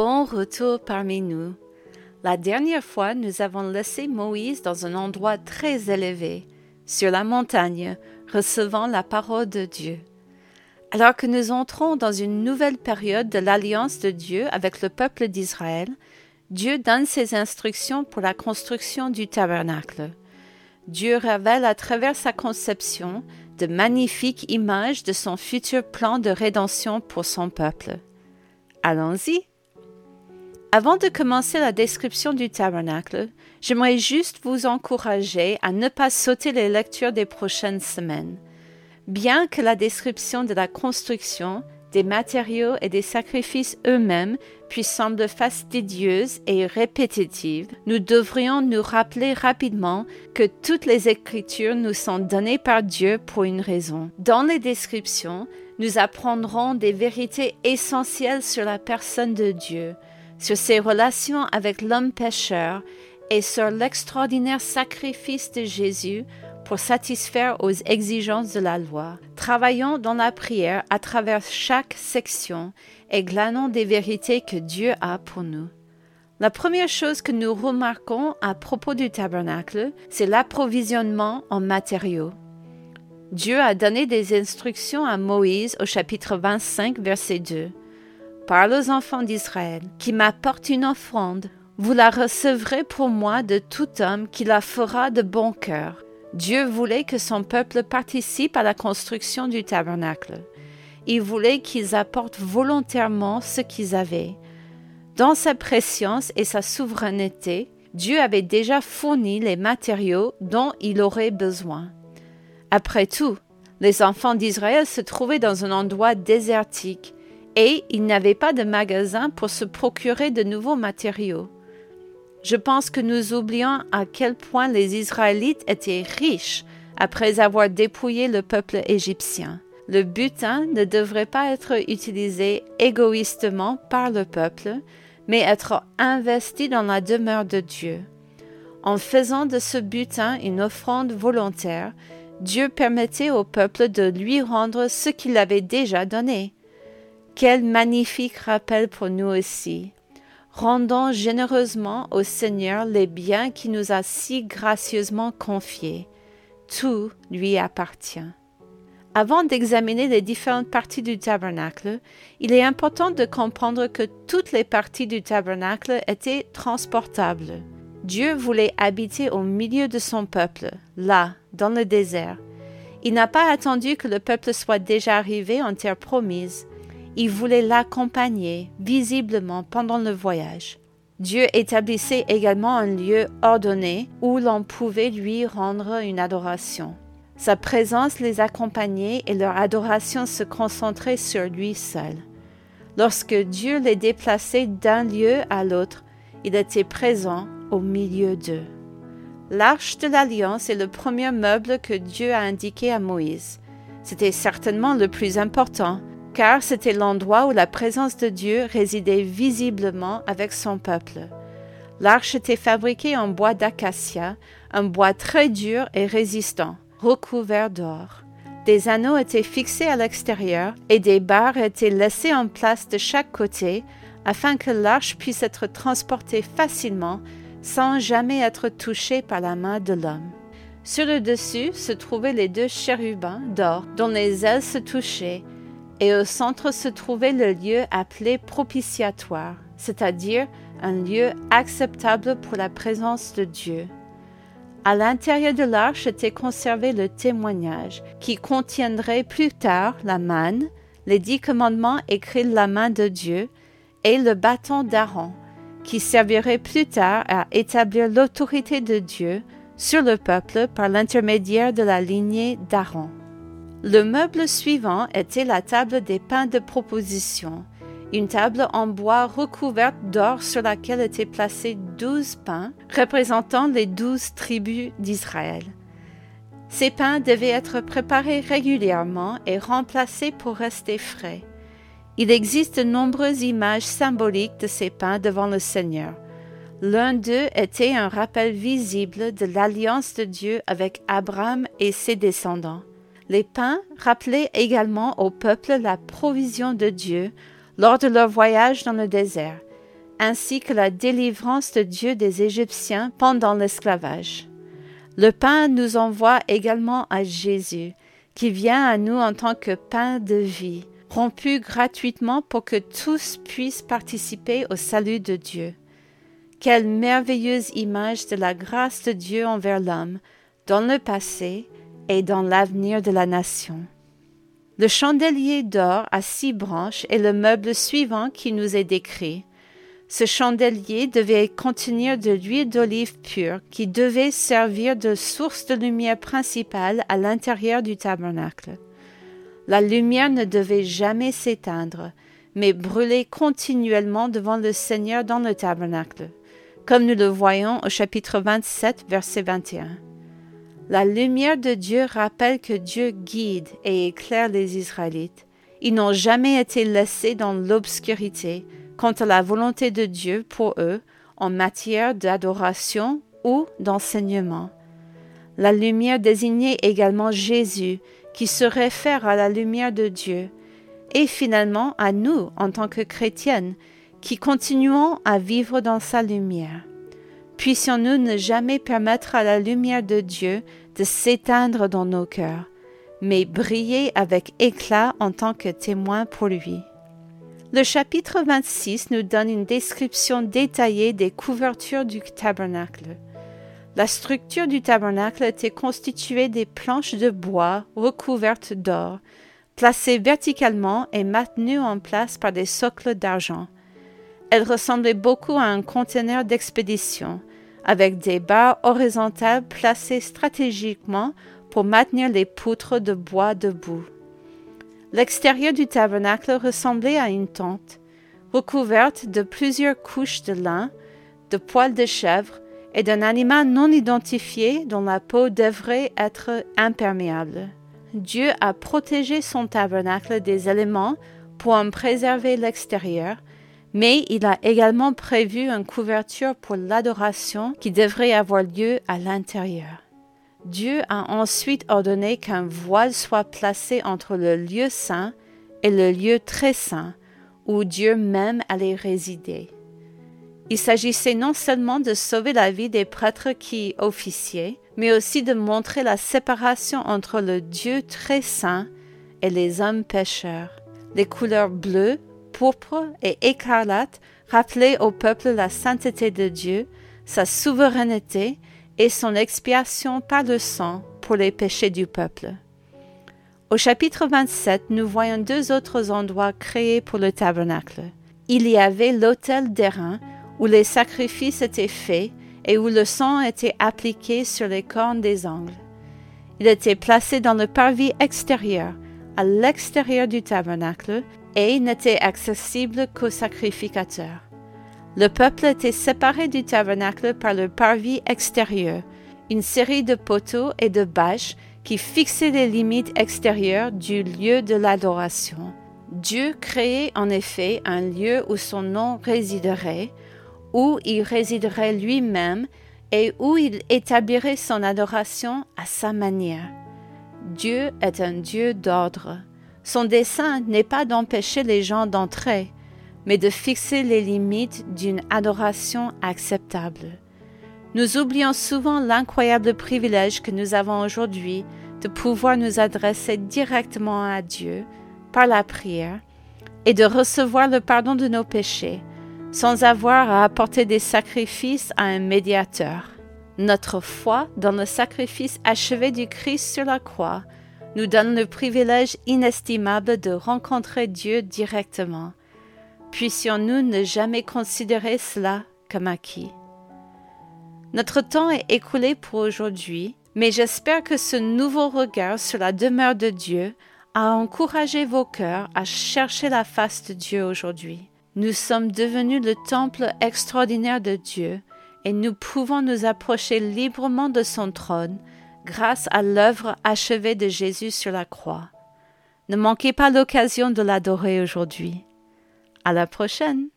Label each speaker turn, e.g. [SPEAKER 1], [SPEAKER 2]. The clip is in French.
[SPEAKER 1] bon retour parmi nous. La dernière fois, nous avons laissé Moïse dans un endroit très élevé, sur la montagne, recevant la parole de Dieu. Alors que nous entrons dans une nouvelle période de l'alliance de Dieu avec le peuple d'Israël, Dieu donne ses instructions pour la construction du tabernacle. Dieu révèle à travers sa conception de magnifiques images de son futur plan de rédemption pour son peuple. Allons-y. Avant de commencer la description du tabernacle, j'aimerais juste vous encourager à ne pas sauter les lectures des prochaines semaines. Bien que la description de la construction, des matériaux et des sacrifices eux-mêmes puissent sembler fastidieuses et répétitives, nous devrions nous rappeler rapidement que toutes les Écritures nous sont données par Dieu pour une raison. Dans les descriptions, nous apprendrons des vérités essentielles sur la personne de Dieu, sur ses relations avec l'homme pécheur et sur l'extraordinaire sacrifice de Jésus pour satisfaire aux exigences de la loi. Travaillons dans la prière à travers chaque section et glanons des vérités que Dieu a pour nous. La première chose que nous remarquons à propos du tabernacle, c'est l'approvisionnement en matériaux. Dieu a donné des instructions à Moïse au chapitre 25, verset 2. Parle aux enfants d'Israël, qui m'apportent une offrande, vous la recevrez pour moi de tout homme qui la fera de bon cœur, Dieu voulait que son peuple participe à la construction du tabernacle. Il voulait qu'ils apportent volontairement ce qu'ils avaient. Dans sa préscience et sa souveraineté, Dieu avait déjà fourni les matériaux dont il aurait besoin. Après tout, les enfants d'Israël se trouvaient dans un endroit désertique et ils n'avaient pas de magasin pour se procurer de nouveaux matériaux. Je pense que nous oublions à quel point les Israélites étaient riches après avoir dépouillé le peuple égyptien. Le butin ne devrait pas être utilisé égoïstement par le peuple, mais être investi dans la demeure de Dieu. En faisant de ce butin une offrande volontaire, Dieu permettait au peuple de lui rendre ce qu'il avait déjà donné. Quel magnifique rappel pour nous aussi rendons généreusement au Seigneur les biens qu'il nous a si gracieusement confiés. Tout lui appartient. Avant d'examiner les différentes parties du tabernacle, il est important de comprendre que toutes les parties du tabernacle étaient transportables. Dieu voulait habiter au milieu de son peuple, là, dans le désert. Il n'a pas attendu que le peuple soit déjà arrivé en terre promise il voulait l'accompagner visiblement pendant le voyage. Dieu établissait également un lieu ordonné où l'on pouvait lui rendre une adoration. Sa présence les accompagnait et leur adoration se concentrait sur lui seul. Lorsque Dieu les déplaçait d'un lieu à l'autre, il était présent au milieu d'eux. L'arche de l'alliance est le premier meuble que Dieu a indiqué à Moïse. C'était certainement le plus important, car c'était l'endroit où la présence de Dieu résidait visiblement avec son peuple. L'arche était fabriquée en bois d'acacia, un bois très dur et résistant, recouvert d'or. Des anneaux étaient fixés à l'extérieur et des barres étaient laissées en place de chaque côté afin que l'arche puisse être transportée facilement sans jamais être touchée par la main de l'homme. Sur le dessus se trouvaient les deux chérubins d'or dont les ailes se touchaient et au centre se trouvait le lieu appelé propitiatoire, c'est-à-dire un lieu acceptable pour la présence de Dieu. À l'intérieur de l'arche était conservé le témoignage, qui contiendrait plus tard la manne, les dix commandements écrits de la main de Dieu, et le bâton d'Aaron, qui servirait plus tard à établir l'autorité de Dieu sur le peuple par l'intermédiaire de la lignée d'Aaron. Le meuble suivant était la table des pains de proposition, une table en bois recouverte d'or sur laquelle étaient placés douze pains représentant les douze tribus d'Israël. Ces pains devaient être préparés régulièrement et remplacés pour rester frais. Il existe de nombreuses images symboliques de ces pains devant le Seigneur. L'un d'eux était un rappel visible de l'alliance de Dieu avec Abraham et ses descendants. Les pains rappelaient également au peuple la provision de Dieu lors de leur voyage dans le désert. ainsi que la délivrance de Dieu des Égyptiens pendant l'esclavage. Le pain nous envoie également à Jésus, qui vient à nous en tant que pain de vie, rompu gratuitement pour que tous puissent participer au salut de Dieu. Quelle merveilleuse image de la grâce de Dieu envers l'homme, dans le passé et dans l'avenir de la nation. Le chandelier d'or à six branches est le meuble suivant qui nous est décrit. Ce chandelier devait contenir de l'huile d'olive pure qui devait servir de source de lumière principale à l'intérieur du tabernacle. La lumière ne devait jamais s'éteindre, mais brûler continuellement devant le Seigneur dans le tabernacle, comme nous le voyons au chapitre 27, verset 21. La lumière de Dieu rappelle que Dieu guide et éclaire les Israélites. Ils n'ont jamais été laissés dans l'obscurité quant à la volonté de Dieu pour eux en matière d'adoration ou d'enseignement. La lumière désignait également Jésus, qui se réfère à la lumière de Dieu, et finalement à nous en tant que chrétiennes, qui continuons à vivre dans sa lumière. Puissions-nous ne jamais permettre à la lumière de Dieu de s'éteindre dans nos cœurs, mais briller avec éclat en tant que témoin pour lui? Le chapitre 26 nous donne une description détaillée des couvertures du tabernacle. La structure du tabernacle était constituée des planches de bois recouvertes d'or, placées verticalement et maintenues en place par des socles d'argent. Elle ressemblait beaucoup à un conteneur d'expédition, avec des barres horizontales placées stratégiquement pour maintenir les poutres de bois debout. L'extérieur du tabernacle ressemblait à une tente, recouverte de plusieurs couches de lin, de poils de chèvre et d'un animal non identifié dont la peau devrait être imperméable. Dieu a protégé son tabernacle des éléments pour en préserver l'extérieur, mais il a également prévu une couverture pour l'adoration qui devrait avoir lieu à l'intérieur. Dieu a ensuite ordonné qu'un voile soit placé entre le lieu saint et le lieu très saint, où Dieu même allait résider. Il s'agissait non seulement de sauver la vie des prêtres qui officiaient, mais aussi de montrer la séparation entre le Dieu très saint et les hommes pécheurs. Les couleurs bleues, pourpre et écarlate rappelaient au peuple la sainteté de Dieu, sa souveraineté et son expiation par le sang pour les péchés du peuple. Au chapitre 27, nous voyons deux autres endroits créés pour le tabernacle. Il y avait l'autel d'airain où les sacrifices étaient faits et où le sang était appliqué sur les cornes des angles. Il était placé dans le parvis extérieur, à l'extérieur du tabernacle, et n'était accessible qu'aux sacrificateurs. Le peuple était séparé du tabernacle par le parvis extérieur, une série de poteaux et de bâches qui fixaient les limites extérieures du lieu de l'adoration. Dieu créait en effet un lieu où son nom résiderait, où il résiderait lui-même et où il établirait son adoration à sa manière. Dieu est un Dieu d'ordre. Son dessein n'est pas d'empêcher les gens d'entrer, mais de fixer les limites d'une adoration acceptable. Nous oublions souvent l'incroyable privilège que nous avons aujourd'hui de pouvoir nous adresser directement à Dieu par la prière et de recevoir le pardon de nos péchés sans avoir à apporter des sacrifices à un médiateur. Notre foi dans le sacrifice achevé du Christ sur la croix nous donne le privilège inestimable de rencontrer Dieu directement. Puissions-nous ne jamais considérer cela comme acquis. Notre temps est écoulé pour aujourd'hui, mais j'espère que ce nouveau regard sur la demeure de Dieu a encouragé vos cœurs à chercher la face de Dieu aujourd'hui. Nous sommes devenus le temple extraordinaire de Dieu et nous pouvons nous approcher librement de son trône grâce à l'œuvre achevée de Jésus sur la croix. Ne manquez pas l'occasion de l'adorer aujourd'hui. À la prochaine!